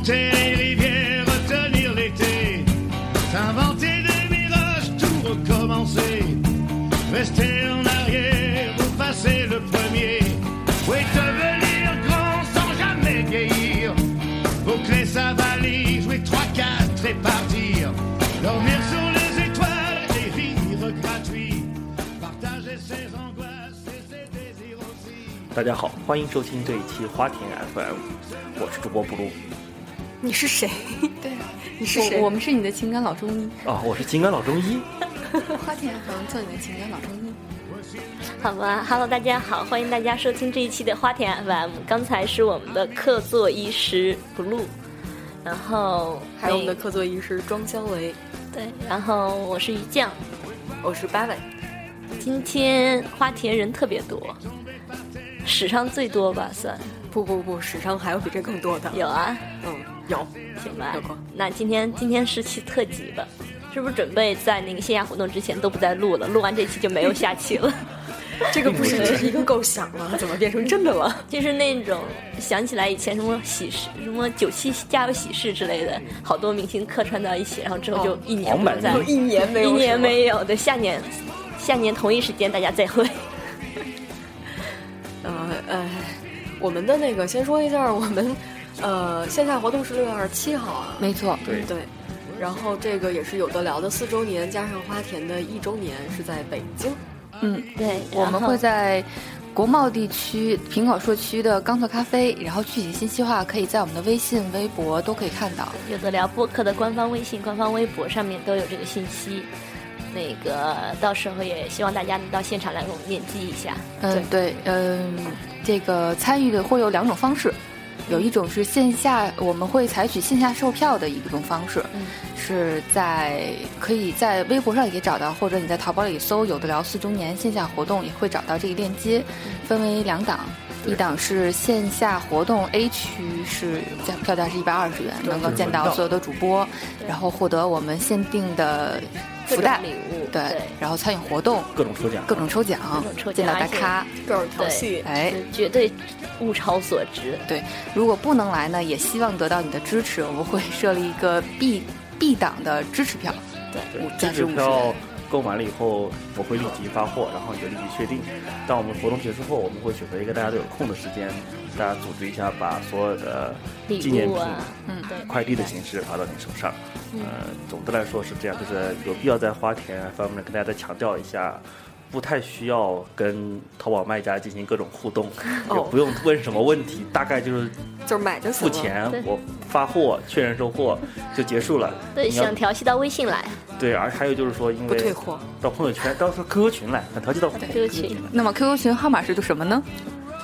remonter les rivières, retenir l'été, s'inventer des mirages, tout recommencer, rester en arrière ou passer le premier. Oui, devenir grand sans jamais vieillir, boucler sa valise, jouer 3-4 et partir, dormir sur les étoiles et rire gratuit, partager ses angoisses et ses désirs aussi. 大家好，欢迎收听这一期花田 FM，我是主播布鲁 你是谁？对，你是谁？我我们是你的情感老中医，哦，我是情感老中医。花田 FM 做你的情感老中医。好吧，Hello，大家好，欢迎大家收听这一期的花田 FM。刚才是我们的客座医师 Blue，然后还有我们的客座医师庄肖维，对，然后我是于酱。我是八尾今天花田人特别多，史上最多吧算不不不，史上还有比这更多的。有啊，嗯，有。行吧。那今天今天是期特辑吧？是不是准备在那个线下活动之前都不再录了？录完这期就没有下期了。这个不是只是一个构想了？怎么变成真的了？就是那种想起来以前什么喜事、什么九七家有喜事之类的，好多明星客串到一起，然后之后就哦一年黄版不再有一年没有一年没有的，下年下年同一时间大家再会。呃呃，我们的那个先说一下，我们呃线下活动是六月二十七号啊。没错，对对。然后这个也是有的聊的四周年，加上花田的一周年是在北京。嗯，对，我们会在国贸地区平口社区的钢特咖啡，然后具体信息的话可以在我们的微信、微博都可以看到。有的聊播客的官方微信、官方微博上面都有这个信息。那个到时候也希望大家能到现场来给我们面基一下。嗯，对，嗯，这个参与的会有两种方式，有一种是线下，我们会采取线下售票的一种方式，嗯。是在可以在微博上也可以找到，或者你在淘宝里搜“有的聊四周年线下活动”也会找到这个链接，分为两档。一档是线下活动 A 区，是价票价是一百二十元，能够见到所有的主播，然后获得我们限定的福袋礼物，对，然后参与活动，各种抽奖，各种抽奖，各种抽奖见到大咖，各种调戏，哎，绝对物超所值。对，如果不能来呢，也希望得到你的支持，我们会设立一个 B B 档的支持票，对支价值五十票元。购买了以后，我会立即发货，然后你就立即确定。当我们活动结束后，我们会选择一个大家都有空的时间，大家组织一下，把所有的纪念品啊，嗯对，快递的形式发到你手上。呃，总的来说是这样，就是有必要在花田方面跟大家再强调一下，不太需要跟淘宝卖家进行各种互动，哦也不用问什么问题，大概就是就是买就。付钱，我发货确认收货就结束了。对，想调戏到微信来，对，而还有就是说，因为不退货。到朋友圈，到时候 QQ 群来，想调戏到 QQ 群。那么 QQ 群号码是什么呢？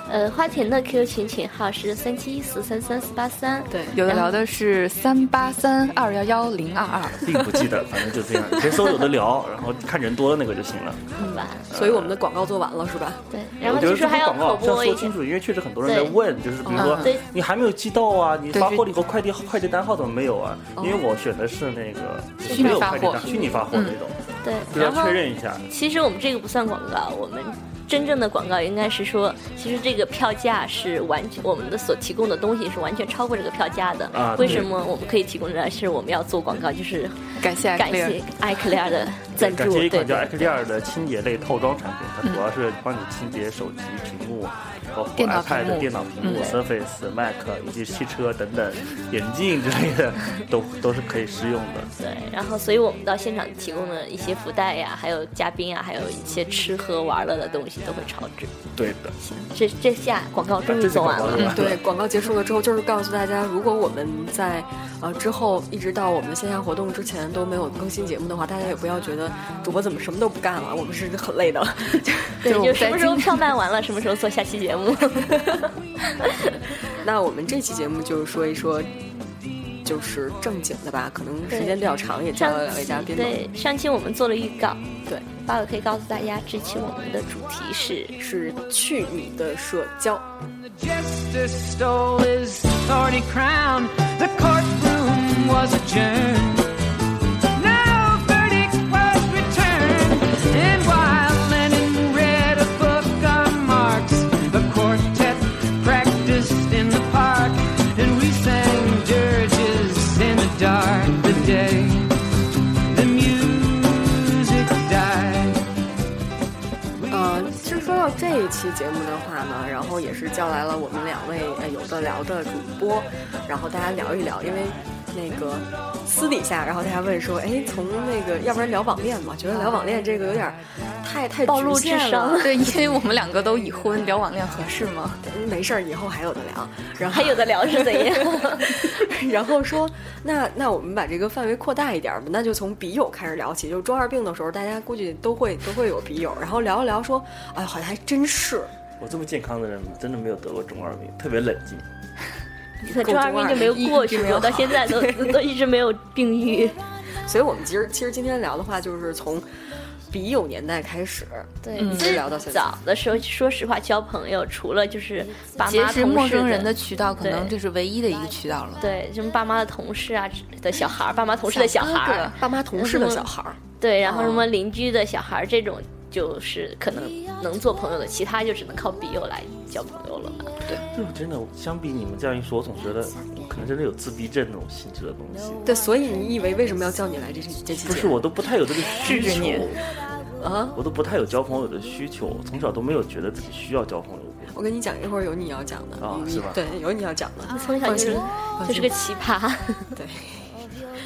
呃，花田的 QQ 群群号是三七一四三三四八三。对，有的聊的是三八三二幺幺零二二。并不记得，反正就这样，你先搜有的聊，然后看人多的那个就行了。嗯吧，所以我们的广告做完了是吧？对，然后我觉得就是还要广告口播一些要说清，楚，因为确实很多人在问，就是比如说你还没有寄到啊，你发货了以后快递快递单号怎么没有啊？因为我选的是那个虚拟没有发货快递单，虚拟发货那种，对，就要然后确认一下。其实我们这个不算广告，我们真正的广告应该是说，其实这个票价是完全我们的所提供的东西是完全超过这个票价的。啊为什么我们可以提供的是我们要做广告，就是感谢感 Clear 谢艾克利尔的赞助，感谢一款叫艾克利尔的清洁类套装产品，它主要是帮你清洁手机屏幕，包括电脑屏 iPad 幕电脑屏幕、嗯。Surface、Mac 以及汽车等等眼镜之类的，都都是可以适用的。对，然后所以我们到现场提供的一些福袋呀，还有嘉宾啊，还有一些吃喝玩乐的东西都会超值。对的，这这下广告终于这次做完了。对，广告结束了之后，就是告诉大家，如果我们在呃之后一直到我们线下活动之前都没有更新节目的话，大家也不要觉得主播怎么什么都不干了，我们是很累的。对，就就什么时候在今票卖完了，什么时候做下期节目。那我们这期节目就是说一说，就是正经的吧，可能时间比较长，也加了两位嘉宾。对，上期我们做了预告，对，八尾可以告诉大家，这期我们的主题是是去你的社交。期节目的话呢，然后也是叫来了我们两位呃有的聊的主播，然后大家聊一聊，因为那个私底下，然后大家问说，哎，从那个要不然聊网恋吧，觉得聊网恋这个有点太太暴露局限智商了 对，因为我们两个都已婚，聊网恋合适吗？没事儿，以后还有的聊。然后还有的聊是怎样？然后说，那那我们把这个范围扩大一点儿吧，那就从笔友开始聊起。就中二病的时候，大家估计都会都会有笔友，然后聊一聊说，哎，好像还真是。我这么健康的人，真的没有得过中二病，特别冷静。你的中二病就没有 过去过，到现在都 都一直没有病愈。所以我们其实其实今天聊的话，就是从笔友年代开始，对，一直聊到现在。早的时候，说实话，交朋友除了就是爸结妈、同事陌生人的的渠道，可能对。这是唯一的一个渠道了。对，什么爸妈的同事啊的小孩儿，爸妈同事的小孩小哥儿。哥，爸妈同事的小孩儿，对，然后什哦。么邻居的小孩儿这种，就是可能能做朋友的，其他就只能靠笔友来交朋友了嘛。就真的，相比你们这样一说，我总觉得我可能真的有自闭症那种性质的东西。对，所以你以为为什么要叫你来这这这期不是，我都不太有这个需求啊？我都不太有交朋友的需求，从小都没有觉得自己需要交朋友。我跟你讲，一会儿有你要讲的你啊是吧对，有你要讲的。从小就是就是个奇葩，对，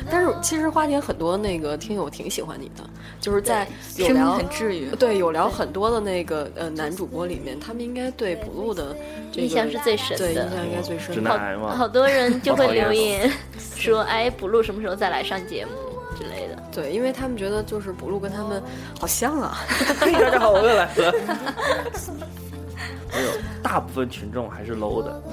但是其实花田很多那个听友挺喜欢你的，就是在有聊很治愈。对有聊很多的那个呃男主播里面，他们应该对补录的这个印象是最深的。对印象应该最深直的。男癌嘛，好多人就会留言说：“哎，补录什么时候再来上节目之类的。对，因为他们觉得就是补录跟他们好像啊，嘿，大家好，我又来了。大部分群众还是 low 的，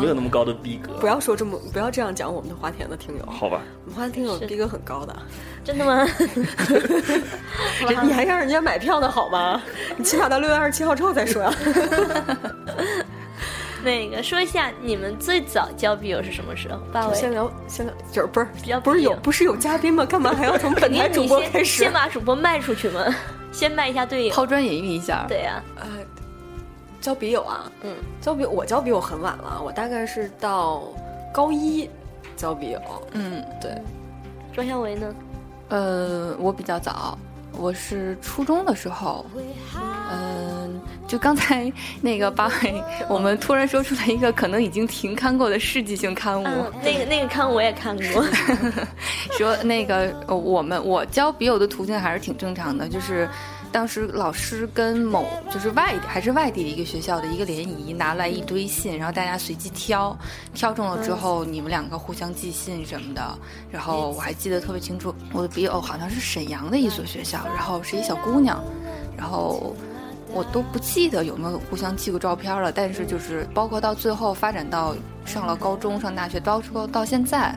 没有那么高的逼格。不要说这么不要这样讲我们的花田的听友，好吧，我们花田听友逼格很高的，”真的吗？你还让人家买票呢好吗？你起码到六月二十七号之后再说呀、那个说一下你们最早交笔友是什么时候？八尾，先聊先聊，就是不是不是有不是有嘉宾吗？干嘛还要从本台主播开始先？把主播卖出去吗，先卖一下队友。抛砖引玉一下，对呀、呃，交笔友啊，嗯，交笔我交笔友很晚了，我大概是到高一交笔友，嗯，对，庄小维呢？呃，我比较早，我是初中的时候，嗯、就刚才那个八位，我们突然说出来一个可能已经停刊过的世纪性刊物，嗯，那个那个刊我也看过。说那个呃我们我交笔友的途径还是挺正常的，就是当时老师跟某就是外地还是外地的一个学校的一个联谊拿来一堆信，然后大家随机挑，挑中了之后你们两个互相寄信什么的，然后我还记得特别清楚，我的笔友好像是沈阳的一所学校，然后是一小姑娘，然后。我都不记得有没有互相寄过照片了，但是就是包括到最后发展到上了高中、上大学，包括到现在，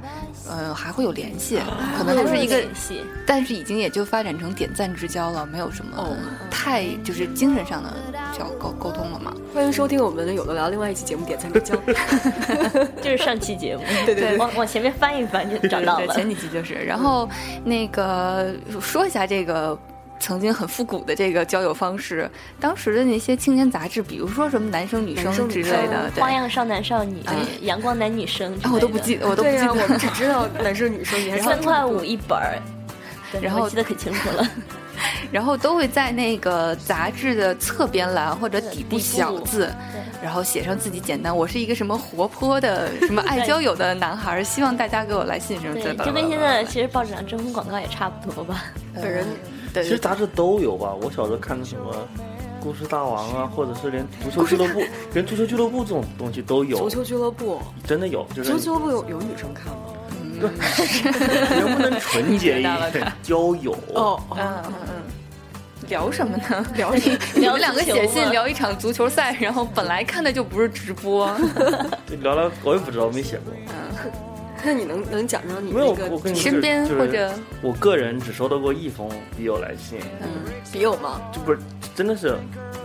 呃，还会有联系，可能就是一个联系，但是已经也就发展成点赞之交了，没有什么哦太就是精神上的交沟沟通了嘛。欢迎收听我们的有的聊另外一期节目《点赞之交》就是上期节目。对对对往往前面翻一翻就找到对，了。前几期就是。然后那个说一下这个。曾经很复古的这个交友方式，当时的那些青年杂志，比如说什么男生女生之类的，花样少男少女、阳光男女生啊我都不记得，我都不记得。我们只知道男生女生，你还三块五一本儿，对然后记得可清楚了。然后都会在那个杂志的侧边栏或者底部小字，然后写上自己简单，我是一个什么活泼的、什么爱交友的男孩儿，希望大家给我来信什么之类对，的。就跟现在其实报纸上征婚广告也差不多吧。本人对对其实杂志都有吧。我小时候看的什么《故事大王》啊，或者是连足球俱乐部，连足球俱乐部这种东西都有足，球俱乐部，真的有，就是足球俱乐部有有女生看吗？对能不能纯洁一点 交友？哦，嗯嗯嗯。聊什么呢？聊你你们两个 写信聊一场足球赛，然后本来看的就不是直播，对聊聊我也不知道，没写过。那你能能讲讲你没有那，个我跟你身边就是或者我个人只收到过一封笔友来信，嗯笔友吗？就不是真的是，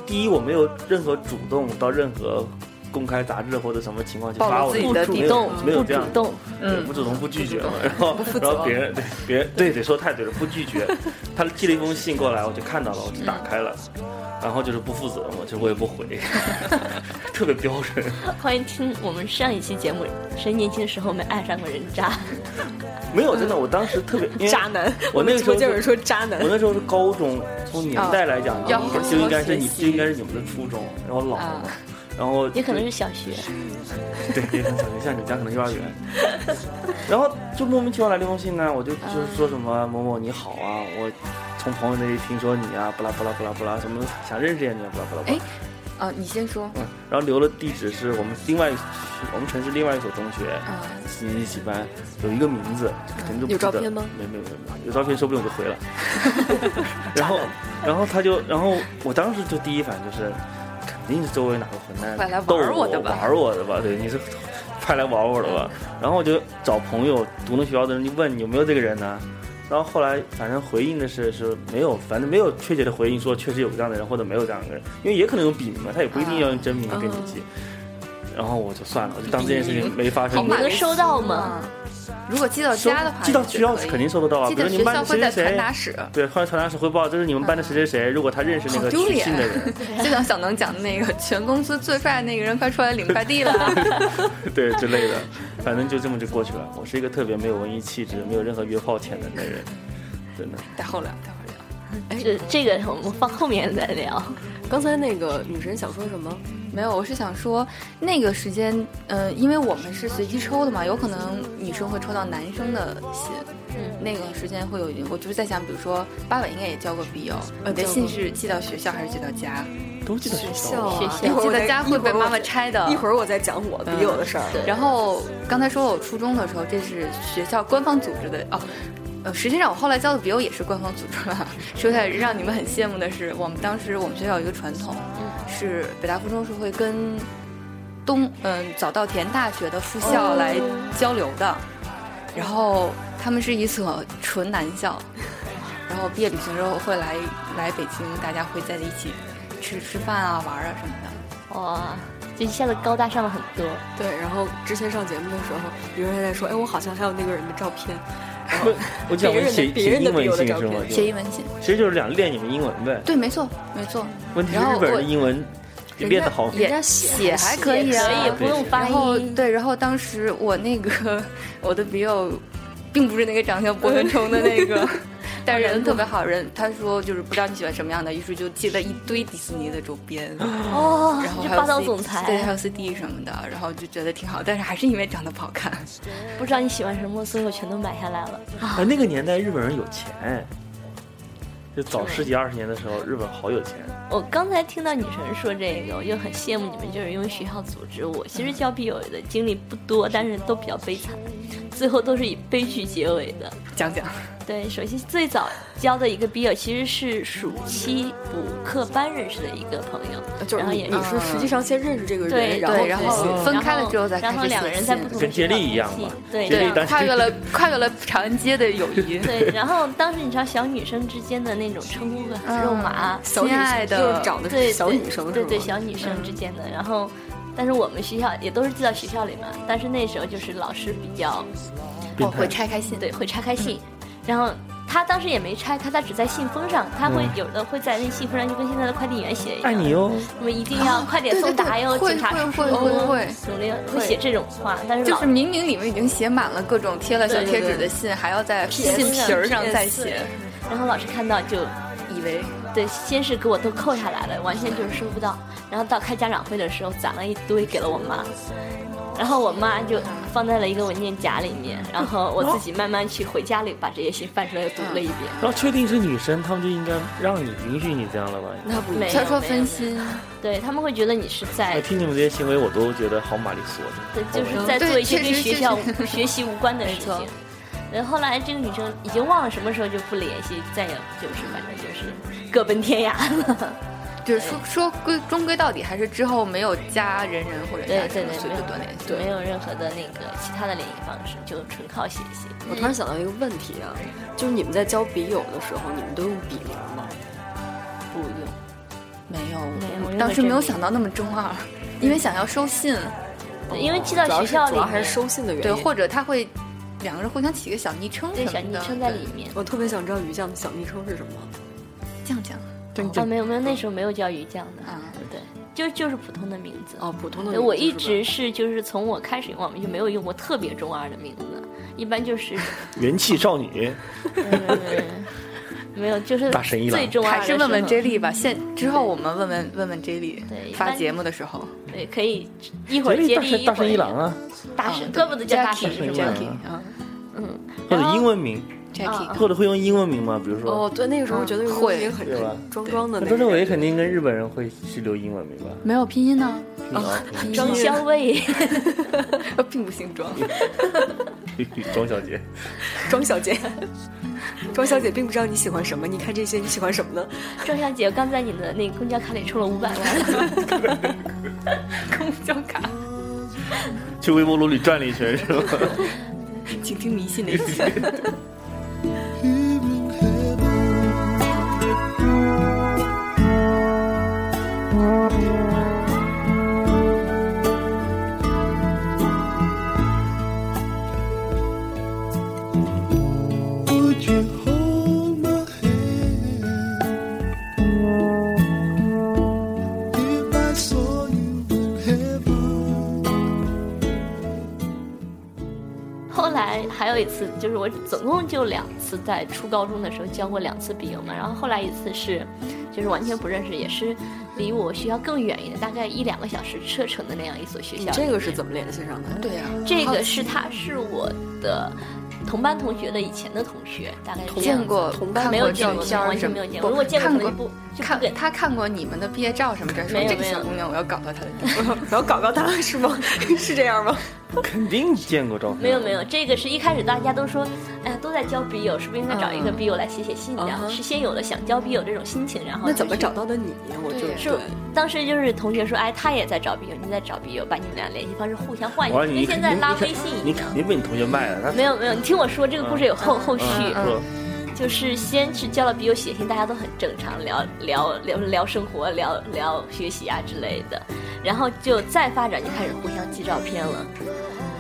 第一我没有任何主动到任何公开杂志或者什么情况去暴露发我自己的没有这样主动，对，嗯。不主动不拒绝嘛，然后然后别人对别人对得说太对了，不拒绝。他寄了一封信过来，我就看到了，我就打开了，然后就是不负责嘛，就是我也不回，特别标准。欢迎听我们上一期节目，谁年轻的时候没爱上过人渣？没有，真的，我当时特别 渣男，我那个时候就是说渣男？我。那时候是高中，从年代来讲，要就应该是你就应该是你们的初中，然后老了。啊，然后也可能是小学。对，也可能小学像你家可能幼儿园，然后就莫名其妙来了一封信呢，我就就是说什么某某你好啊，我从朋友那里听说你啊，不啦不啦不啦不啦，什么想认识一下你啊，不啦不啦不啦哎，啊，你先说。嗯，然后留了地址是我们另外我们城市另外一所中学，啊，几年级几班，有一个名字，可能就不有照片吗？没没没没，有照片说不定我就回了。然后然后他就，然后我当时就第一反应就是，肯定是周围哪个混快来玩蛋逗我我的吧玩我的吧？对，你是派来玩我的吧？然后我就找朋友读那学校的人就问有没有这个人呢？然后后来反正回应的是是没有，反正没有确切的回应说确实有这样的人或者没有这样的人，因为也可能有笔名嘛，他也不一定要用真名跟你记。然后我就算了，我就当这件事情没发生过。你能收到吗？如果寄到家的话，寄到学校肯定收得到啊。寄到学比如你们班校会在传的谁谁谁，达室。对，换传达室汇报，这是你们班的谁谁谁。如果他认识那个取信的人，就像小能讲的那个全公司最帅那个人，快出来领快递了。对之类的，反正就这么就过去了。我是一个特别没有文艺气质、没有任何约炮潜能的人，真的。待会儿聊，待会儿聊。这这个我们放后面再聊。刚才那个女神想说什么？没有，我是想说，那个时间，呃，因为我们是随机抽的嘛，有可能女生会抽到男生的信，嗯那个时间会有，我就是在想，比如说八百应该也交过笔友，呃你的信是寄到学校还是寄到家？都寄到学校校啊，学校一会儿我再寄到家会被妈妈拆的。一会儿我再讲我笔友的事儿。对然后刚才说我初中的时候，这是学校官方组织的哦。呃，实际上我后来交的笔友也是官方组织了。说起来让你们很羡慕的是，我们当时我们学校有一个传统，是北大附中是会跟东嗯、早稻田大学的附校来交流的，然后他们是一所纯男校，然后毕业旅行之后会来来北京，大家会在一起吃吃饭啊、玩啊什么的。哇，就一下子高大上了很多。对，然后之前上节目的时候，有人还在说，哎，我好像还有那个人的照片。不，我讲别人的我写别人的写英文笔友的照片信是吗？写英文信，其实就是两练你们英文呗。对，没错，没错。问题是日本人的英文也练得好，也人家写写还可以啊，也不用发然后音。对，然后当时我那个 我的笔友，并不是那个长相博文冲的那个，但人特别好人。他说就是不知道你喜欢什么样的，于是就寄了一堆迪士尼的周边，哦然后还有就霸道总裁。对，还有 CD 什么的，然后就觉得挺好，但是还是因为长得不好看。不知道你喜欢什么，所以我全都买下来了。啊，那个年代日本人有钱，就早十几二十年的时候，日本好有钱。我刚才听到女神说这个，我就很羡慕你们，就是因为学校组织。我其实交笔友的经历不多，但是都比较悲惨，最后都是以悲剧结尾的。讲讲，对，首先最早交的一个笔友其实是暑期补课班认识的一个朋友，就是然后也你你是实际上先认识这个对人，然后对然后分开了之后再然后两个人在不同的跟接力一样嘛对跨越了跨越了长安街的友谊。对，然后当时你知道小女生之间的那种称呼会很肉麻，小女亲爱的就是找的对是小女生对对？小女生之间的，然后。但是我们学校也都是寄到学校里嘛，但是那时候就是老师比较哦，会拆开信，对会拆开信，然后他当时也没拆他，他只在信封上，他会嗯。有的会在那信封上就跟现在的快递员写一样，爱你哟，我们一定要快点送达哟，警察叔叔会会会会努力会写这种话，但是老就是明明里面已经写满了各种贴了小贴对对对。纸的信，还要在信皮儿上再 PS 写，然后老师看到就以为对，先是给我都扣下来了，完全就是收不到。然后到开家长会的时候，攒了一堆给了我妈，然后我妈就放在了一个文件夹里面，然后我自己慢慢去回家里把这些信翻出来又读了一遍。然后确定是女生，他们就应该让你允许你这样了吧？那不没有他说分心，对他们会觉得你是哎，在听你们这些行为，我都觉得好玛丽苏的。对，就是在做一些跟学校学习无关的事情。然后后来这个女生已经忘了什么时候就不联系，再也就是反正就是各奔天涯了。就是说说归终归到底还是之后没有加人人或者加什么，所以就断联系。没有任何的那个其他的联系方式，就纯靠写信。我突然想到一个问题啊，就是你们在交笔友的时候，你们都用笔名吗？不用。没有，没有我当时没有想到那么中二，因为想要收信，因为寄到学校里主要还是，收信的原因。对，或者他会两个人互相起个小昵称对什么的，小昵称在里面。我特别想知道鱼酱的小昵称是什么。这样讲，啊，没有没有，那时候没有叫鱼酱的，啊，对，就就是普通的名字。哦，普通的，名字我一直是就是从我开始用网名就没有用过特别中二的名字，一般就是 元气少女，没有没有没有，就是大神一郎。最中二的还是问问 J 莉吧。现之后我们问问问问 J 莉发节目的时候，对，可以一会儿接力，大神大一会儿神一郎啊，大神，啊怪不得叫大 Jackie 神是吗？Jackie 啊或者英文名，Jackie 或者会用英文名吗？比如说，哦，对，那个时候觉得用会英文名很对吧很装装的那。周正伟肯定跟日本人会是留英文名吧？没有拼音呢，啊，张小伟，并不姓庄。庄小姐，庄小姐，庄小姐并不知道你喜欢什么，你看这些你喜欢什么呢？庄小姐刚在你的那个公交卡里充了五百万，公交卡，去微波炉里转了一圈是吧？请听迷信的一期。Thank you. 还有一次，就是我总共就两次在初高中的时候交过两次笔友嘛，然后后来一次是，就是完全不认识，也是离我学校更远一点，大概一两个小时车程的那样一所学校。你这个是怎么联系上的？对呀，这个是他是我的同班同学的以前的同学，大概见过同班没有见过，完片什么全没有见过。如果见过，可能就不看他看过你们的毕业照什么的，说这个没有没有小姑娘我要搞到她的。我要搞搞他是吗？是这样吗？肯定见过照片。没有没有，这个是一开始大家都说，哎呀，都在交笔友，是不是应该找一个笔友来写写信？这样、嗯是先有了想交笔友这种心情，然后那怎么找到的你？我就是当时就是同学说，哎，他也在找笔友，你在找笔友，把你们俩联系方式互相换一下，我说你跟现在拉微信一样你肯。定被你同学卖了。没有没有，你听我说，这个故事有后、后续，就是先是交了笔友写信，大家都很正常，聊聊聊聊生活，聊聊学习啊之类的，然后就再发展就开始互相寄照片了，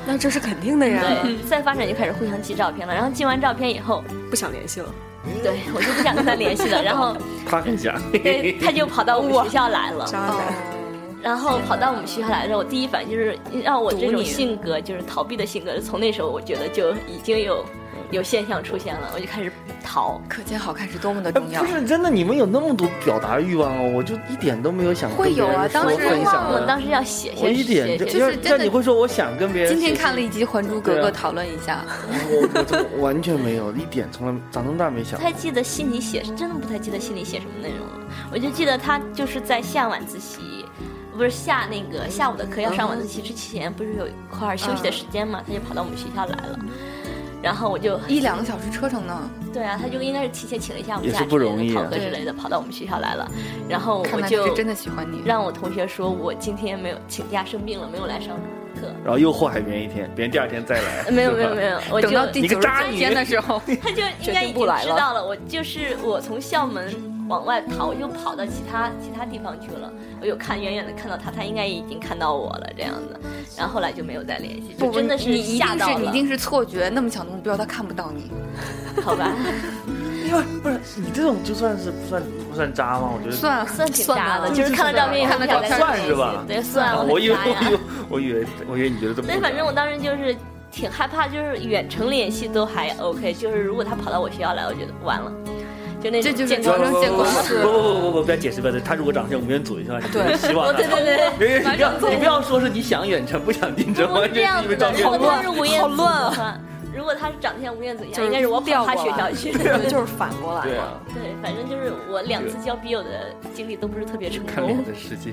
那这是肯定的呀。对，再发展就开始互相寄照片了，然后寄完照片以后，不想联系了。对我就不想跟他联系了，然后 他很想，对他就跑到我们学校来了，渣男，然后跑到我们学校来的时候，我第一反应就是让我这种性格，就是逃避的性格，从那时候我觉得就已经有有现象出现了，我就开始逃。可见好看是多么的哎重要不。是真的，你们有那么多表达欲望哦，我就一点都没有想跟会有啊当时分享我当时要写我一点就写写就是真的你会说我想跟别人今天看了一集《还珠格格讨论一下。我我完全没有，一点从来长这么大没想不。太记得信里写，真的不太记得信里写什么内容了。我就记得他就是在下晚自习，不是下那个下午的课要上晚自习之前，不是有一块休息的时间嘛，他就跑到我们学校来了。然后我就一两个小时车程呢，对啊，他就应该是提前请了一下我们假不容易啊考核之类的，跑到我们学校来了。然后看我就真的喜欢你。让我同学说我今天没有请假生病了，没有来上课。然后又祸害别人一天，别人第二天再来。没有没有没有，我就等到第九天的时候，他就应该已经知道了，我就是我从校门往外跑，又跑到其他其他地方去了。我有看远远的看到他，他应该已经看到我了这样的。然后后来就没有再联系，就，真的是你一定吓到了，是你一定是错觉，那么小的目标他看不到你。好吧，因为不是你这种就算是不算不算渣吗？我觉得算了，算挺渣的，吧就是看了照片以后看了照片不想联系算是吧对，算了，我以为很渣呀我以为我以为我以为你觉得这么。对，反正我当时就是挺害怕，就是远程联系都还 OK，就是如果他跑到我学校来，我觉得完了，就那种这就是见光人生见光不死不不不不不要解释不要解释，他如果长得像吴彦祖，就像对希望哦，对对对对。你不要你不要说是你想远程不想近程，不是完这样子的，全是因为照如果片。他是吴彦祖好乱啊，如果他是长得像吴彦祖一样，就应该是我跑他学校去。对，就是反过来了。对啊，对，反正就是我两次交笔友的经历都不是特别成看脸功。的世界。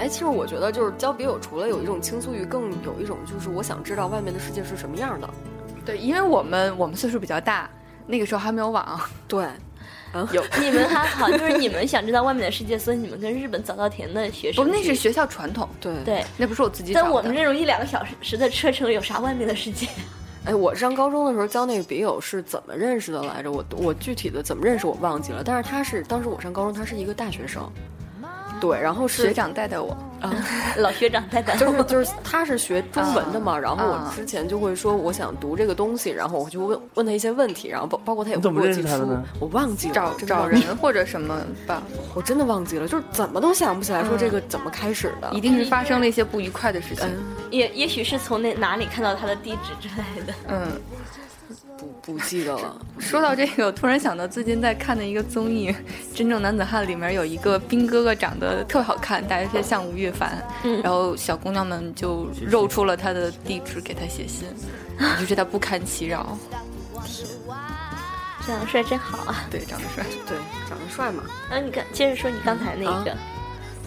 哎，其实我觉得就是交笔友，除了有一种倾诉欲，更有一种就是我想知道外面的世界是什么样的。对，因为我们我们岁数比较大，那个时候还没有网，对，你们还好，就是你们想知道外面的世界，所以你们跟日本早稻田的学生不，去，那是学校传统，对，对。那不是我自己找的。但我们这种一两个小时的车程，有啥外面的世界？哎，我上高中的时候交那个笔友是怎么认识的来着？我我具体的怎么认识我忘记了，但是他是当时我上高中，他是一个大学生，对，然后是学长带带我，啊老学长带带就是 就是他是学中文的嘛，然后我啊之前就会说我想读这个东西，然后我就问问他一些问题，然后包包括他也会识他的呢，我忘记了，找找人或者什么吧，我真的忘记了，就是怎么都想不起来说嗯这个怎么开始的，一定是发生了一些不愉快的事情。嗯也也许是从那哪里看到他的地址之类的。嗯，不不记得了，说到这个，我突然想到最近在看的一个综艺《真正男子汉》，里面有一个兵哥哥长得特好看，大家像吴越凡，嗯然后小姑娘们就露出了他的地址给他写信，就觉得他不堪其扰。长得帅真好啊！对，长得帅。对，长得帅嘛，然后你看接着说你刚才那个，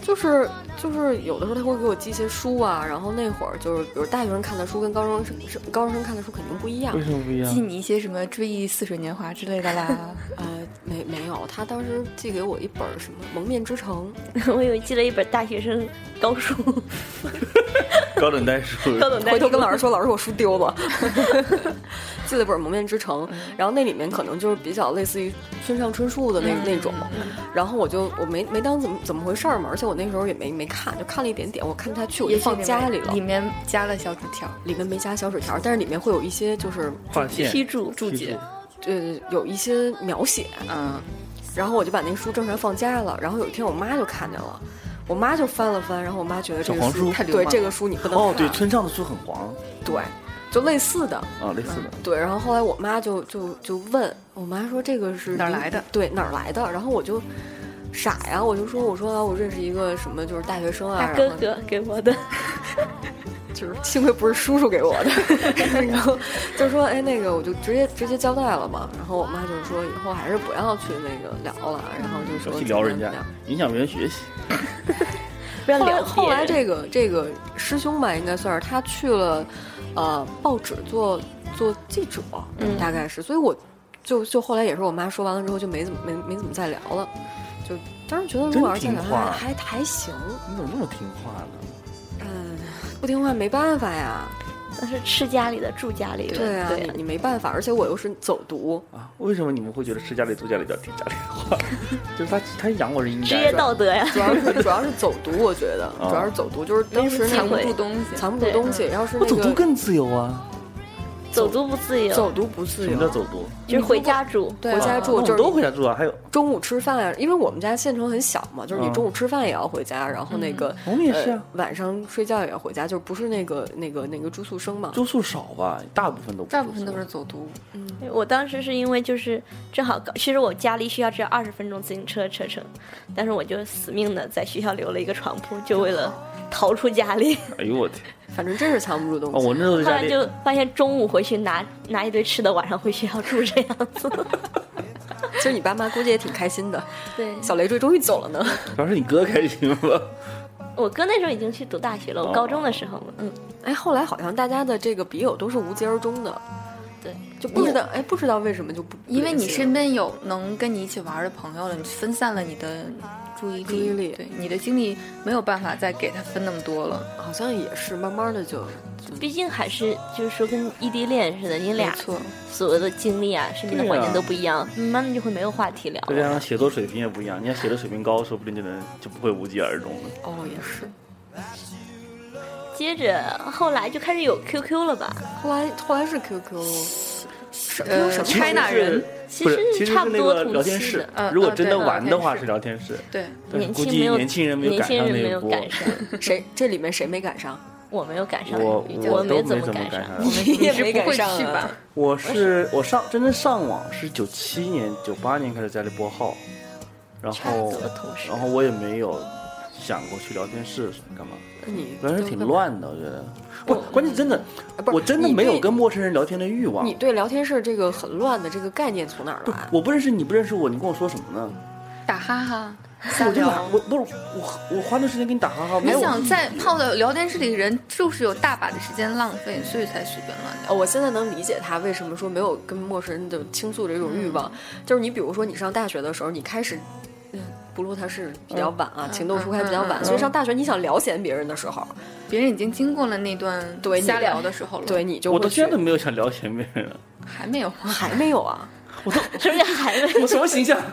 就是就是有的时候他会给我寄一些书啊，然后那会儿就是比如大学生看的书跟高中生是高中生看的书肯定不一样为，什么不一样寄？你一些什么《追忆似水年华》之类的啦。呃，没没有，他当时寄给我一本什么《蒙面之城》，我以为寄了一本大学生高数，高等代数，高等代数回头跟老师说，老师我书丢了，寄了本《蒙面之城》，然后那里面可能就是比较类似于村上春树的那、那种，然后我就我没没当怎么怎么回事儿嘛，而且我那时候也没没看，就看了一点点，我看不下去，我就放家里了。里，面加了小纸条。里面没加小纸条，但是里面会有一些就是批注注。解。呃有一些描写，嗯，然后我就把那书正常放家了，然后有一天我妈就看见了。我妈就翻了翻，然后我妈觉得这个书太流对这个书你不能看，哦，对，村上的书很黄对，就类似的，啊，类似的。对，然后后来我妈就就就问我妈说这个是哪儿来的？对，哪儿来的？然后我就傻呀，我就说我说、啊、我认识一个什么就是大学生啊，大哥哥给我的，就是幸亏不是叔叔给我的，然后就说哎那个我就直接直接交代了嘛，然后我妈就说以后还是不要去那个聊了，然后就少说去聊人家影响别人学习。不要后来聊后来。这个这个师兄吧，应该算是他去了，呃，报纸做做记者，嗯大概是，所以我就就后来也是我妈说完了之后就没怎么没没怎么再聊了，就当时觉得如果要是再聊真听话还还还行，你怎么那么听话呢？嗯，不听话没办法呀，那是吃家里的住家里的，对啊，对你你没办法，而且我又是走读，啊，为什么你们会觉得吃家里住家里就要听家里的话？就是他他养我是应该职业。道德呀。主要是主要是走读，我觉得哦主要是走读，就是当时那藏不住东西。藏不住东西，要是我那个走读更自由啊！走读不自由，走读不自由什么，叫走读？就是回家住。对回家住就是都回家住啊，还有中午吃饭，因为我们家县城很小嘛，就是你嗯中午吃饭也要回家，然后那个、我们也是啊呃，晚上睡觉也要回家，就不是那个那个那个住宿生嘛。住宿少吧，大部分都大部分都是走读，嗯我当时是因为就是正好，其实我家离学校只有二十分钟自行车车程，但是我就死命的在学校留了一个床铺，就为了逃出家里。哎呦我天！反正真是藏不住东哦，西。我那时候在后来，就发现中午回去拿拿一堆吃的，晚上回学校住这样子。其实你爸妈估计也挺开心的，对，小累赘终于走了呢。主要是你哥开心了？我哥那时候已经去读大学了，我高中的时候嘛，嗯，哎，后来好像大家的这个笔友都是无疾而终的，对，就不知道哎，不知道为什么就不因为你身边有能跟你一起玩的朋友了，你分散了你的注意力，注意力对你的精力没有办法再给他分那么多了。好像也是慢慢的就毕竟还是就是说跟异地恋似的，你俩没错，所有的经历啊、身边的环境都不一样，慢慢的就会没有话题聊再加。上写作水平也不一样，你要写的水平高，说不定就能就不会无疾而终了。哦也是。接着后来就开始有 QQ 了吧？后来后来是 QQ，什么呃什么？其实 China 人，其实其实是那差不多聊天室。期的。嗯如果真的玩的话是聊天室，对，估计年轻没有年轻人没有年赶轻人没有上那一波。赶上，谁这里面谁没赶上？我没有赶上，我我没我都没怎么赶上。你也是不会没赶上吧？我是我上真正上网是九七年、九八年开始在家里拨号，然后然后我也没有想过去聊天室干嘛，那你聊天室挺乱的，我觉得。不，关键真的，我真的没有跟陌生人聊天的欲望你。对聊天室这个很乱的这个概念从哪儿来？我不认识你，不认识我，你跟我说什么呢？打哈哈，我就打，我不是我我花那时间给你打哈哈。你想在泡在聊天室里的人，就是有大把的时间浪费，所以才随便乱哦，聊。我现在能理解他为什么说没有跟陌生人的倾诉的这种欲望，就是你比如说你上大学的时候，你开始。嗯，不录它是比较晚啊，情窦初开比较晚，嗯嗯所以上大学你想聊闲别人的时候，别人已经经过了那段对你瞎聊的时候了，对，你就我都真的没有想聊闲别人，还没有吗？还没有啊，什么叫还没？我什么形象？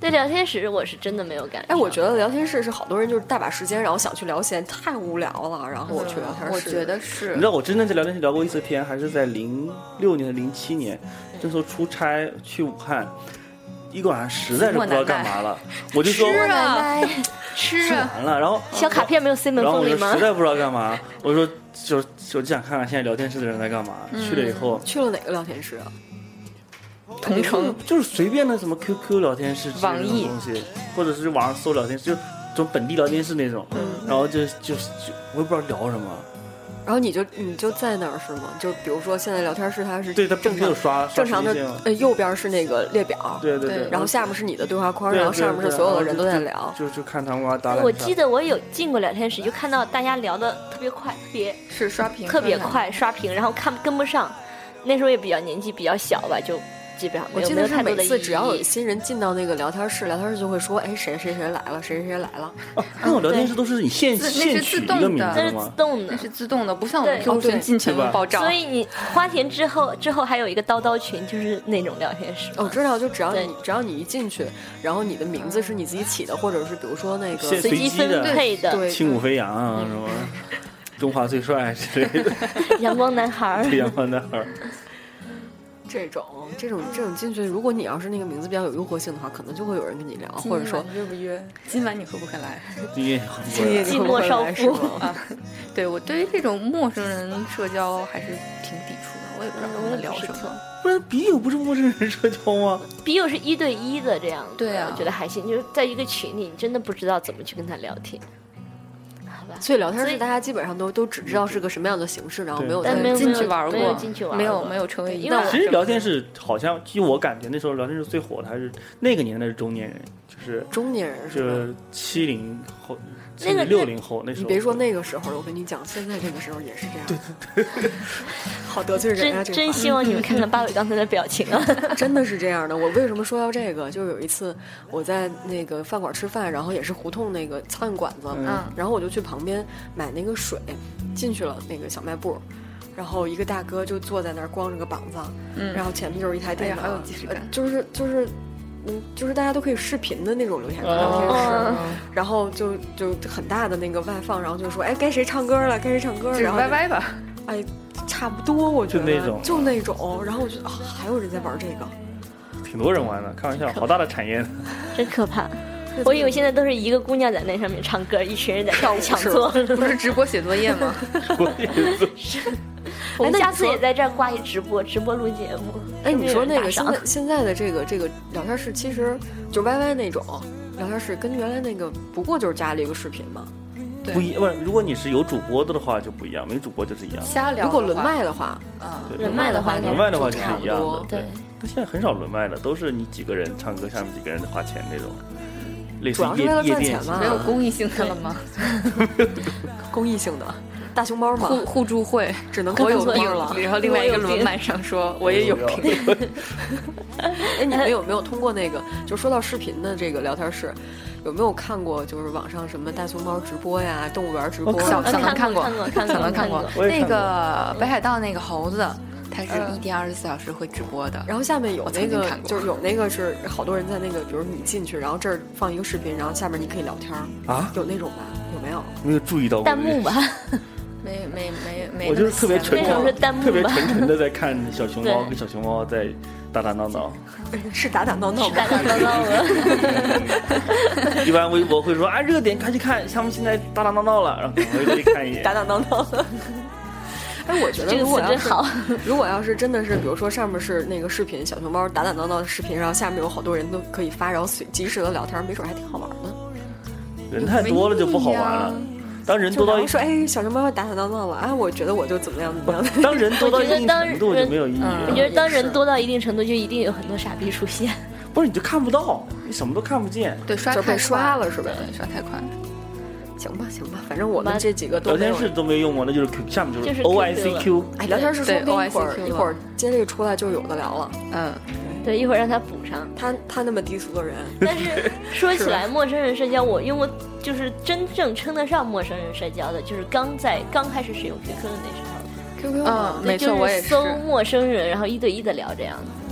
对聊天室我是真的没有感觉哎，我觉得聊天室是好多人就是大把时间，然后想去聊闲，太无聊了，然后我去聊天室。我觉得是你知道我真正在聊天室聊过一次天，还是在零六年、零七年，这时候出差去武汉，一个晚上实在是不知道干嘛了，我就说吃啊奶奶吃啊，完了，然后小卡片没有塞门然后我缝里吗就实？在不知道干嘛，我说就就就想看看现在聊天室的人在干嘛。去了以后，去了哪个聊天室啊？同城就是随便的什么 QQ 聊天室之类的网易东西，或者是网上搜聊天室，就从本地聊天室那种。嗯然后就就就我也不知道聊什么，然后你就你就在那儿是吗？就比如说现在聊天室它是对它正常刷刷正常的呃右边是那个列表，对对对对，然后下面是你的对话框，然后上面是所有的人都在聊。就就看他们哇打我记得我有进过聊天室，就看到大家聊的特别快，特别是刷屏，特别。快，刷屏，然后看跟不上。那时候也比较年纪比较小吧，就基本上没有我记得是每次只要有义。新人进到那个聊天室，聊天室就会说，哎，谁谁谁来了，谁谁谁来了。哦，那种聊天室都是你现 自那取自动的一个名这是自？动的那，是自动的，不像我们对 QQ 群进全部对吧爆炸。所以你花钱之后，之后还有一个叨叨群，就是那种聊天室。哦我知道，就只要你只要你一进去，然后你的名字是你自己起的，或者是比如说那个随机分配的对轻舞飞扬啊什么，中华最帅之类的，阳光男孩儿，阳光男孩儿。这种这种这种进去，如果你要是那个名字比较有诱惑性的话，可能就会有人跟你聊，或者说约不约？今晚你会不会来？今夜今夜寂寞少妇啊，对我对于这种陌生人社交还是挺抵触的，我也不知道他们在聊什么。不然笔友不是陌生人社交吗？笔友是一对一的这样，对啊我觉得还行，就是在一个群里，你真的不知道怎么去跟他聊天，好吧？所以聊天室大家基本上都都只知道是个什么样的形式，然后没有进去玩过，没有没有成为一个因为我其实聊天室好像，据我感觉那时候聊天室最火的还是那个年代是中年人，就是中年人就是吧？是七零后，那个六零后那时候。你别说那个时候了，我跟你讲，现在这个时候也是这样。好得罪人啊！真真希望你们看看八尾刚才的表情啊！真的是这样的。我为什么说到这个？就是有一次我在那个饭馆吃饭，然后也是胡同那个苍蝇馆子，嗯然后我就去旁边买那个水，进去了那个小卖部。然后一个大哥就坐在那儿光着个膀子，嗯然后前面就是一台电脑，哎好有即视感呃就是就是，嗯，就是大家都可以视频的那种聊天聊天室，哦然后就就很大的那个外放，然后就说，哎，该谁唱歌了，该谁唱歌了，就是然后就 YY 吧，哎，差不多，我觉得就那种就那种，然后我觉得啊，还有人在玩这个，挺多人玩的，开玩笑，好大的产业。真可怕。我以为现在都是一个姑娘在那上面唱歌，一群人在跳舞抢座。不是直播写作业吗？我也是我们下次也在这儿挂一直播，直播录节目。哎，你说那个现在 现在的这个这个聊天室，其实就 YY 那种聊天室，跟原来那个不过就是加了一个视频嘛。不一，不是，如果你是有主播的的话就不一样，没主播就是一样。瞎聊。如果轮，麦的话，啊，轮麦的话轮麦的话就是一样的。对，但现在很少轮麦了，都是你几个人唱歌，下面几个人花钱那种，类似夜主要是为了夜店没有公益性的了吗？公益性的大熊猫嘛，互互助会，只能看我有病了。然后另外一个轮麦上说 我也有病。哎，你们有没有通过那个？就说到视频的这个聊天室，有没有看过就是网上什么大熊猫直播呀、动物园直播？小小能看过过，看过看过小能看过。那个北海道那个猴子，它是嗯一天二十四小时会直播的。然后下面有那个就是有那个是好多人在那个，比如你进去，然后这儿放一个视频，然后下面你可以聊天，啊，有那种吧？有没有？没有注意到弹幕吧，没没没没，我就是特别纯那种是弹幕特别纯纯的在看小熊猫跟小熊猫在打打闹闹。是打打闹闹吗？打打闹闹的。一般微博会说啊热点快去看，他们现在打打闹闹了，然后赶快过去看一眼。打打闹闹的。哎，我觉得如果要是真好。如果要是真的是，比如说上面是那个视频，小熊猫打打闹闹的视频，然后下面有好多人都可以发，然后随及时的聊天，没准还挺好玩的。人太多了就不好玩了。当人多到一说，哎，小熊猫打打闹闹了，啊，我觉得我就怎么样怎么样。当人多到一定程度就没有意义嗯了。我觉得当人多到一定程度，就一定有很多傻逼出现。不是你就看不到，你什么都看不见。对刷太快刷了是吧对，刷太快。行吧，行吧，反正我们这几个都没有聊天室都没用过，那就是 Q，下面就就是是 O I C Q。哎，聊天室说对不定一会儿 OICQ 一会儿接这个出来就有的聊了。嗯，对，一会儿让他补上。他他那么低俗的人，但是 说起来，陌生人社交，我用过就是真正称得上陌生人社交的，就是刚在刚开始使用 QQ 的那时候，QQ 啊没错就我也是。搜陌生人，然后一对一的聊这样。子。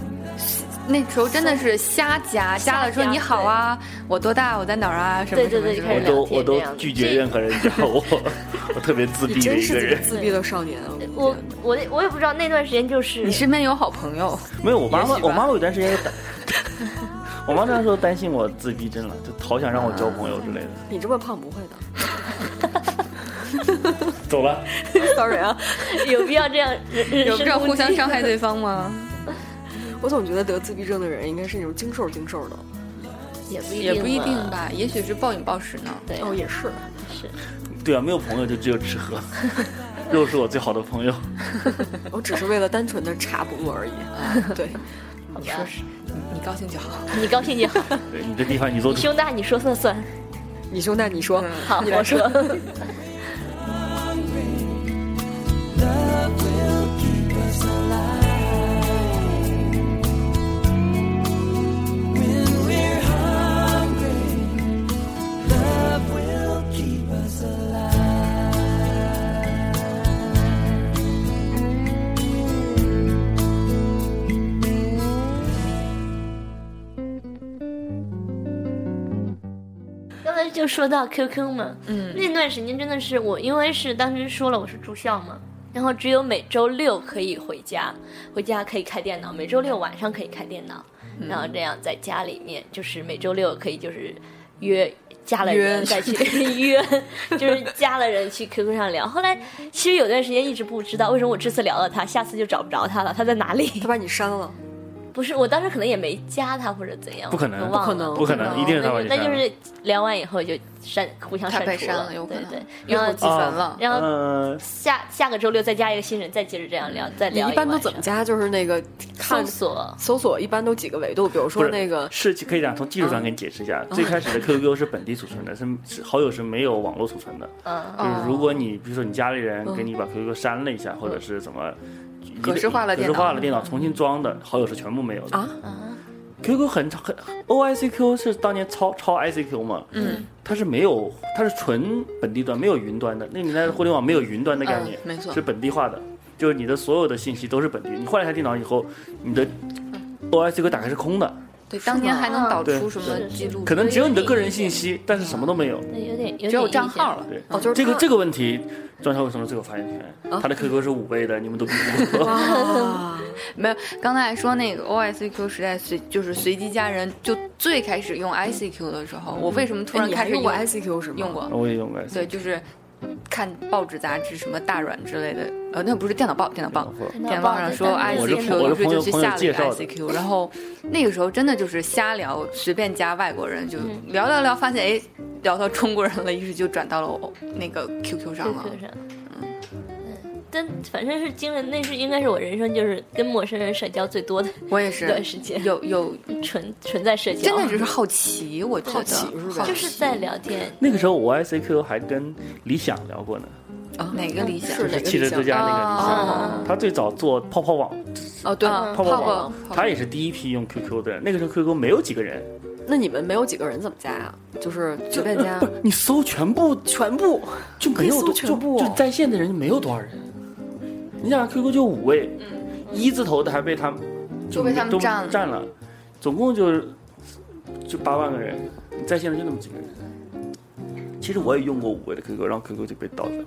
那时候真的是瞎加，加了说你好啊，我多大，我在哪儿啊，什么什么我都我都拒绝任何人加我，我特别自闭的一个人。自闭的少年啊！我我我也不知道那段时间就是你身边有好朋友，没有，我妈妈我妈妈有段时间 我妈那时候担心我自闭症了，就好想让我交朋友之类的。你这么胖不会的。走了，Sorry 啊，有必要这样人人有必要互相伤害对方吗？我总觉得得自闭症的人应该是那种精瘦精瘦的。也不一也不一定。吧，也许是暴饮暴食呢。对哦，也是。是对啊，没有朋友就只有吃喝，肉是我最好的朋友。我只是为了单纯的茶不饿而已。对，你说是你高兴就好。你高兴就好。对你这地方你做主，你胸大你说算算。你兄弟，你说，好，你来我说。说到 QQ 嘛，嗯，那段时间真的是我，因为是当时说了我是住校嘛，然后只有每周六可以回家，回家可以开电脑，每周六晚上可以开电脑，然后这样在家里面就是每周六可以就是约加了人再去 约，就是加了人去 QQ 上聊。后来其实有段时间一直不知道为什么我这次聊了他，下次就找不着他了，他在哪里？他把你删了。不是，我当时可能也没加他或者怎样，不可能忘不可能不可能，一定是他把你删了。那就是聊完以后就删，互相删除删了有可能对对，然后户积分了。然后呃，下下个周六再加一个新人，再接着这样聊，再聊一般都怎么？加？就是那个看搜索搜索一般都几个维度，比如说那个是可以这样，从技术上给你解释一下。最开始的 QQ 是本地储存的，是是好友是没有网络储存的。嗯，就是哦如果你比如说你家里人给你把 QQ 删了一下，或者是怎么格式化了格电脑式化了电脑重新装的，好友是全部没有的。啊，QQ 很很 OICQ 是当年超超 ICQ 嘛，嗯，它是没有，它是纯本地端，没有云端的。那个年代的互联网没有云端的概念，嗯没错。是本地化的，就是你的所有的信息都是本地。你换了一台电脑以后，你的 OICQ 打开是空的，对，当年还能导出什么记录？可能只有你的个人信息，但是什么都没有。那，有点有点只有账号了。对，哦就是这个这个问题，专超为什么最有发言权？他的 QQ 是五倍的，你们都比不过。啊，没有，刚才说那个 OICQ 时代随就是随机加人，就最开始用 ICQ 的时候，我为什么突哎然开始用过 ICQ 是吗？用过？我也用过。对，就是看报纸、杂志，什么大软之类的，呃，那不是电脑报，电脑报。电脑报上说哎我是 ICQ，我是于是就去朋友下了一个朋友介 ICQ，然后那个时候真的就是瞎聊，随便加外国人，就聊聊聊，发现哎聊到中国人了，于是就转到了我那个 QQ 上了。但反正是经历，那是应该是我人生就是跟陌生人社交最多的 我也是一段是时间，有 有，存存在社交，真的只是好奇，我觉得好奇是吧就是在聊天，那个时候我 ICQ 还跟理想聊过呢，啊哪个理想是汽车？之家那个理想。哦他最早做泡泡网，哦，对，啊泡泡泡网，他也是第一批用 QQ 的。那个时候 QQ 没有几个人，那你们没有几个人怎么加呀？就是随便加不，是你搜全部全部就没有多就全部哦就在线的人就没有多少人。你想 QQ 就五位，一字头的还被他们就被他们占了占了，总共就就八万个人，你在线的就那么几个人。其实我也用过五位的 QQ，然后 QQ 就被盗了。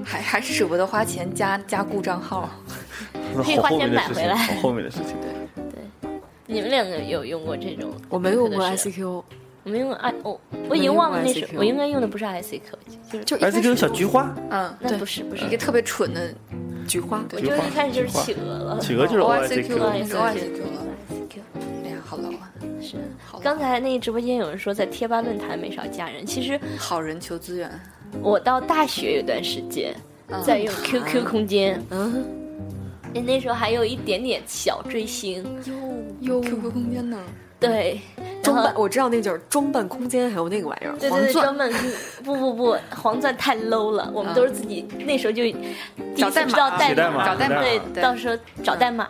还还是舍不得花钱加加固账号。可以花钱买回来后面的事情。对对你们两个有用过这种？我没用过 ICQ，我们用 i，我我已经忘了那是 ICQ 我应该用的不是 ICQ，就是就 ICQ 始小菊花，嗯，那不是不是一个特别蠢的菊花，我觉得一开始就是企鹅了。企鹅就是 OICQ 了，OICQ 也是了。ICQ 哎呀，好老啊！是刚才那个直播间有人说在贴吧论坛没少加人，其实好人求资源，我到大学有段时间嗯在用 QQ 空间，嗯，那时候还有一点点小追星，哟 QQ 空间呢？对，然装扮我知道那就是装扮空间，还有那个玩意儿，对对对，黄钻专门不不不，黄钻太 low 了，我们都是自己那时候就第一次找代码知道代写代码找代码对，到时候找代码，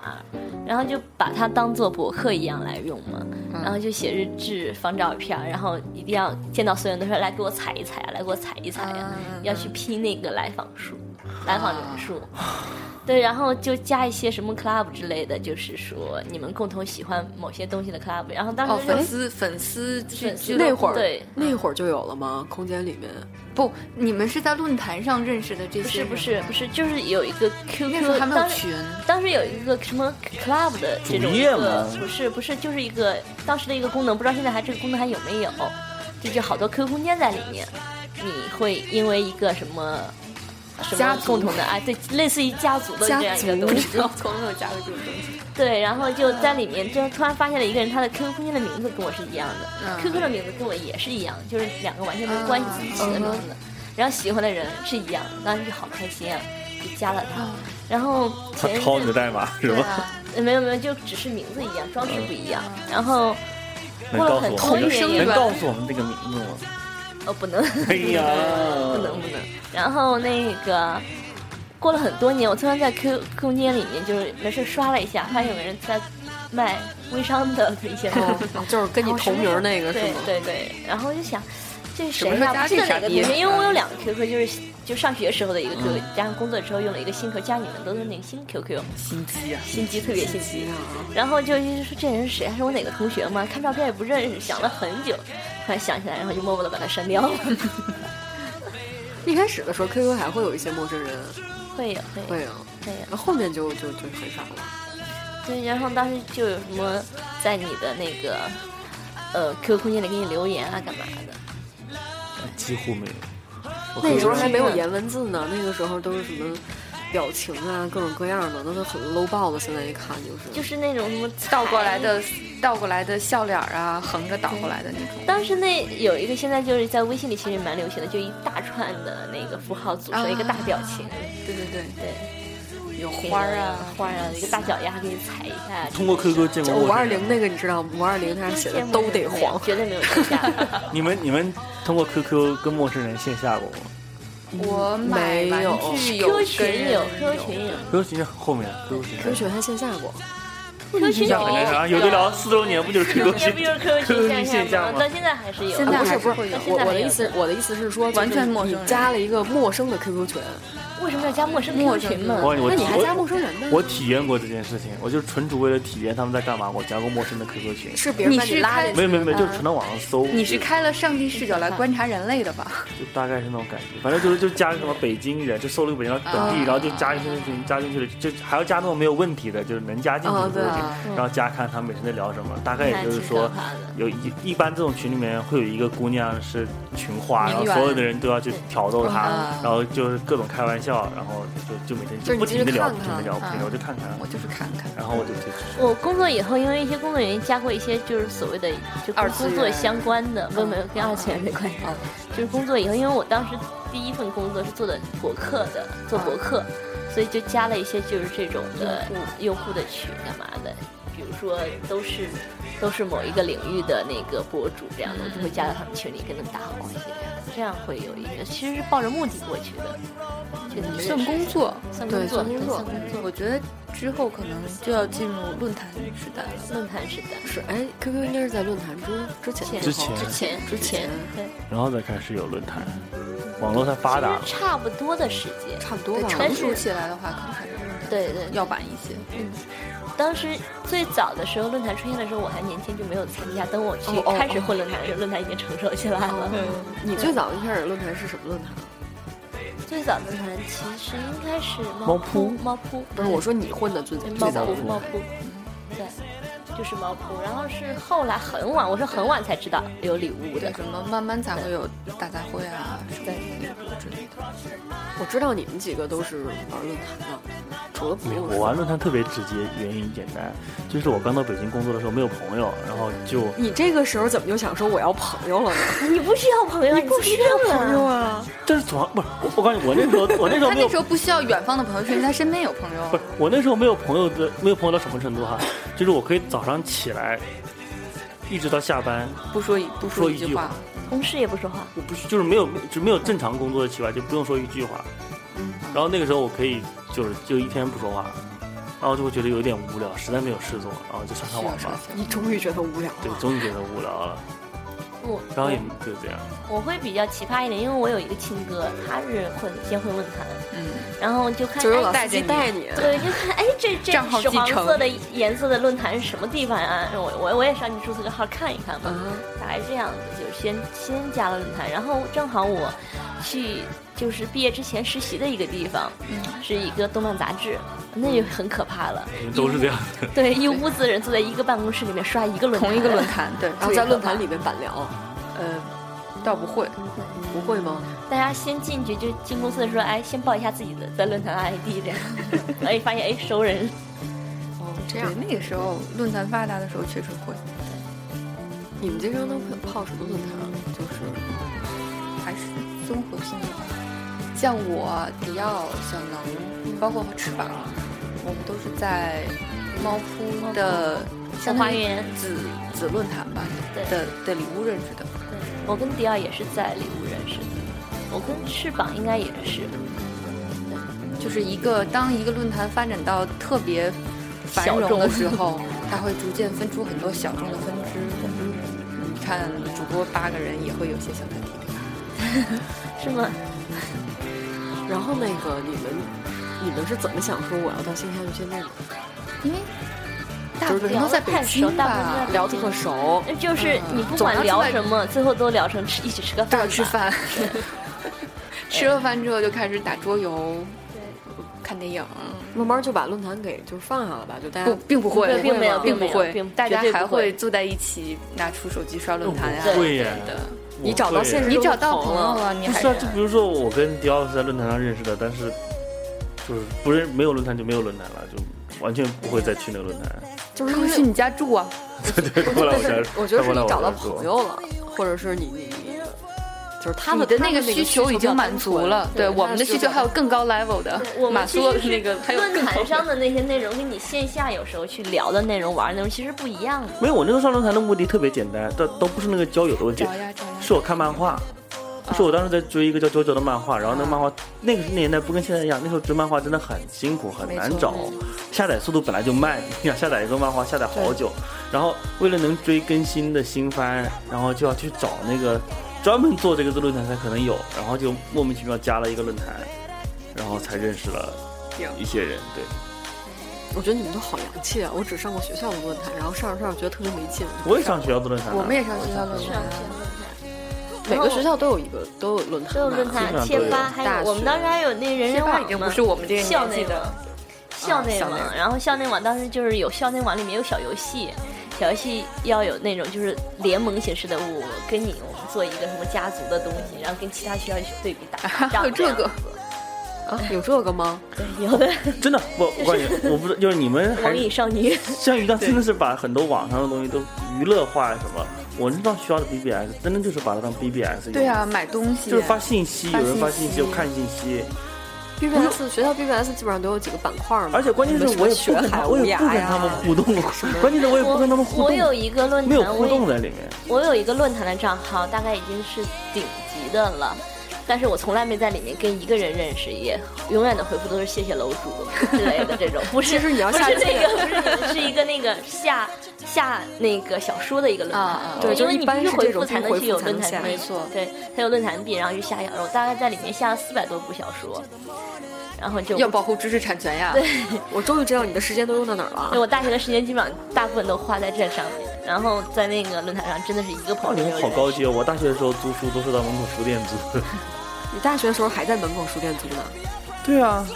然后就把它当做博客一样来用嘛。然后就写日志、放照片，然后一定要见到所有人都说来给我踩一踩啊，来给我踩一踩啊、嗯要去拼那个来访数、来访人数。对，然后就加一些什么 club 之类的，就是说你们共同喜欢某些东西的 club。然后当哦，时就粉丝粉丝聚粉丝那会儿对那会儿就有了吗？空间里面不，你们是在论坛上认识的这些不是？不是不是，就是有一个那时候 QQ，还没有当时群。当时有一个什么 club 的这种不是不是，就是一个当时的一个功能，不知道现在还这个功能还有没有？就就好多 QQ 空间在里面，你会因为一个什么什么家族共同的哎，对，类似于家族的这样一个东西，从没有加过这种东西。对，然后就在里面，就突然发现了一个人，他的 QQ 空间的名字跟我是一样的、嗯 q q 的名字跟我也是一样，就是两个完全没有关系自己起的名字，然后喜欢的人是一样，当时就好开心啊，就加了他。然后他前一阵抄你的代码 是吗？啊，呃没有没有，就只是名字一样，装饰不一样。然后很多我们年，能告诉我们这个名字吗？哦不能，哎呀，不能不能。然后那个过了很多年，我突然在 Q 空间里面就是没事刷了一下，发现有个人在卖微商的一些东西。哦，就是跟你同名那个是对吗？对对，然后我就想，这是谁呀、时候加不记得这哪个同学，因为我有两个 QQ，就是就上学时候的一个 QQ，、加上工作之后用了一个新 QQ，加你们都是那个新 QQ，心机啊！心机特别心机。啊，然后就一直说这人是谁？还是我哪个同学吗？看照片也不认识，想了很久，突然想起来，然后就默默的把他删掉了。一开始的时候 QQ 还会有一些陌生人，会有会有会有，会有。然后后面就就就很少了。对，然后当时就有什么在你的那个呃 QQ 空间里给你留言啊，干嘛的？几乎没有。那时候还没有是颜文字呢，那个时候都是什么表情啊，各种各样的，那都很 low 爆的。现在一看就是，就是那种什么倒过来的倒过来的笑脸啊，横着倒过来的那种。当时那有一个，现在就是在微信里其实蛮流行的，就一大串的那个符号组成一个大表情，对对对，对，有花儿啊，花儿啊，一个大脚丫给你踩一下。通过 QQ 见过五。二零那个你知道吗？五二零它写的都得黄。绝对没有。你们你们通过 QQ 跟陌生人线下过吗我买没有玩具有 QQ 群有，QQ 群有？QQ 群是后面，QQ 群 QQ 群还线下过，，QQ 群很难啥，有的聊四周年不就是 QQ 群也不就是 QQ 群线下吗？吗到？现在还是有。现在不是不是还是会有，我我的意思我的意思是说，完全陌生加了一个陌生的 QQ 群，为什么要加陌生陌 QQ 生群嘛？我我那你还加陌生人呢？我体验过这件事情，我就纯属为了体验他们在干嘛，我加过陌生的 QQ 群。是别人把你是拉进去没有没有没有，就是啊纯到网上搜。你是开了上帝视角来观察人类的吧？就大概是那种感觉，反正就是就加什么北京人，就搜了个北京人本地，啊然后就加一些群加进去了，就还要加那种没有问题的，就是能加进去的啊对东西啊然后加看他们每天在聊什么，大概也就是说有一一般这种群里面会有一个姑娘是群花，然后所有的人都要去挑逗她啊，然后就是各种开玩笑，然后就就每天就不停的聊，不停的聊，不停看的我就看看，我就是看看。然后我就就我工作以后，因为一些工作原因，加过一些就是所谓的就跟工作相关的，不没有跟二次元没关系。就是工作以后，因为我当时第一份工作是做的博客的，做博客，所以就加了一些就是这种的用户的群干嘛的，比如说都是都是某一个领域的那个博主这样的，我就会加到他们群里跟他们打好关系，这样会有一个其实是抱着目的过去的，觉得算工作，算工作，算工作算工作，我觉得之后可能就要进入论坛时代了。论坛时代。是哎，QQ 应该是在论坛之之前之前之前之前对，然后再开始有论坛，网络太发达了差不多的时间。差不多吧。成熟起来的话，可能还是对对，要晚一些。当时最早的时候，论坛出现的时候，我还年轻，就没有参加。等我去开始混论坛的时候，论坛已经成熟起来了。你最早一开始论坛是什么论坛？最早论坛其实应该是猫扑，猫扑。不是我说你混的最对猫最早的扑，猫扑，对，就是猫扑。然后是后来很晚，我是很晚才知道有礼物，的。什么慢慢才会有大杂烩啊，什么对之类的。我知道你们几个都是玩论坛的，除了没有，朋友我玩论坛特别直接，原因简单，就是我刚到北京工作的时候没有朋友，然后就你这个时候怎么就想说我要朋友了呢？你不需要朋友，你不需要朋友啊。但是总不是我，我告诉你，我那时候我那时候他那时候不需要远方的朋友，是因为他身边有朋友不是。我那时候没有朋友的，没有朋友到什么程度哈，就是我可以早上起来，一直到下班，不说一不说一句话。同事也不说话，我不需就是没有就没有正常工作的习惯，就不用说一句话。然后那个时候我可以就是就一天不说话，然后就会觉得有点无聊，实在没有事做，然后就上上网吧。你终于觉得无聊了。对，终于觉得无聊了，我然后也就这样。我会比较奇葩一点，因为我有一个亲哥，他是混先混论坛，嗯，然后就看哎就是老司带带你，对，就看哎，这 这黄色的颜色的论坛是什么地方呀？我我我也上去注册个号看一看嘛，嗯，大概这样子，就是先先加了论坛，然后正好我去就是毕业之前实习的一个地方，嗯是一个动漫杂志，那就很可怕了，都是这样的。对，一屋子人坐在一个办公室里面刷一个论坛，同一个论坛，对，然后在论坛里面板聊，呃，倒不会，不会吗？大家先进去就进公司的时候，哎，先报一下自己的在论坛的 ID 这样，哎，发现哎熟人，哦，这对样，，那个时候论坛发达的时候确实会，你们经常都泡什么论坛？啊就是还是综合性的吧。像我、迪奥、小能，包括翅膀，我们都是在猫扑的后花园子子论坛吧的的礼物认识的。对我跟迪奥也是在礼物认识的，我跟翅膀应该也是，就是一个当一个论坛发展到特别繁荣的时候，它会逐渐分出很多小众的分支。你看，主播八个人也会有些小团体？是吗？然后那个你们你们是怎么想说我要到线下去见面的？因为大部分都在北京吧聊得特熟，那就是你不管聊什么，最后都聊成吃一起吃个饭吃饭。吃了饭之后就开始打桌游、看电影。慢慢就把论坛给就放下了吧，就大不家，并不会，并没有并不会大家还会会坐在一起拿出手机刷论坛呀。不会耶的。你找到现实实你中的找到朋友了，你还不是啊，就比如说我跟迪奥是在论坛上认识的，但是就是不认没有论坛就没有论坛了，就完全不会再去那个论坛。就是去你家住啊。对，过来我家，我觉得是你找到朋友了，或者是你你你，就是他你们的那个需求已经满足了，对对我们的需求还有更高 level 的我，马们斯洛的其实那个还有论坛上的那些内容，跟你线下有时候去聊的内容、玩的内容其实不一样的。没有，我那个上论坛的目的特别简单，都都不是那个交友的问题找，呀找呀。是我看漫画。是我当时在追一个叫《九九》的漫画，然后那个漫画那个年代不跟现在一样，那时候追漫画真的很辛苦很难找，下载速度本来就慢，你想下载一个漫画下载好久，然后为了能追更新的新番，然后就要去找那个专门做这个的论坛才可能有，然后就莫名其妙加了一个论坛，然后才认识了一些人，对。我觉得你们都好洋气啊！我只上过学校的论坛，然后上着上着觉得特别没劲。我也上学校的论坛啊，我们也上学校论上坛，每个学校都有一个都有论坛，都有论坛、贴吧，还有我们当时还有那人人网嘛。已经不是我们这个校年纪的，校内网校内网，然后校内网当时就是有校内网里面有小游戏，小游戏要有那种就是联盟形式的，我跟你我们做一个什么家族的东西，然后跟其他学校去对比打还 仗有这个啊，有这个吗？对，有的 真的，我我感觉我不是，就是你们还网瘾少女，像鱼缸真的是把很多网上的东西都娱乐化什么。我那帮学校的 BBS 真的就是把它当 BBS 用。对啊，，买东西就是发信息，发有人发信息信息，有看信息，BBS 学校 BBS 基本上都有几个板块嘛，而且关键是我也不学海跟他，我无涯也不跟他们呀，互动，关键是我也不跟他们互动，我有一个论坛，没有互动在里面。我有一个论坛的账号，大概已经是顶级的了，但是我从来没在里面跟一个人认识，也永远的回复都是谢谢楼主 之类的这种，不是其实你要不是下那个，不是你们是一个那个下下那个小说的一个论坛，对就是因为你是回复才能去有论坛没错。对，才有论坛币，然后去下小说，我大概在里面下了四百多部小说，然后就要保护知识产权呀。对我终于知道你的时间都用到哪儿了对。我大学的时间基本上大部分都花在这上面，然后在那个论坛上真的是一个朋哦，你们友没有好高级哦！我大学的时候租书都是到门口书店租。你大学的时候还在门口书店租呢？对啊，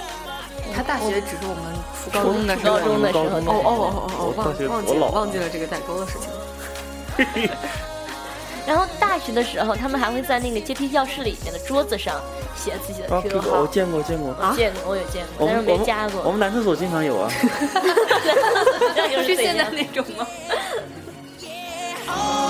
他大学只是我们初高中的时候高，中的时候哦哦哦哦哦，我大学忘忘记了我老忘记了这个代沟的事情。然后大学的时候他们还会在那个阶梯教室里面的桌子上写自己的 qq 号。我见过见过。啊？见过我有见过但是没加过。我们男厕所经常有啊。对就 是现在那种吗？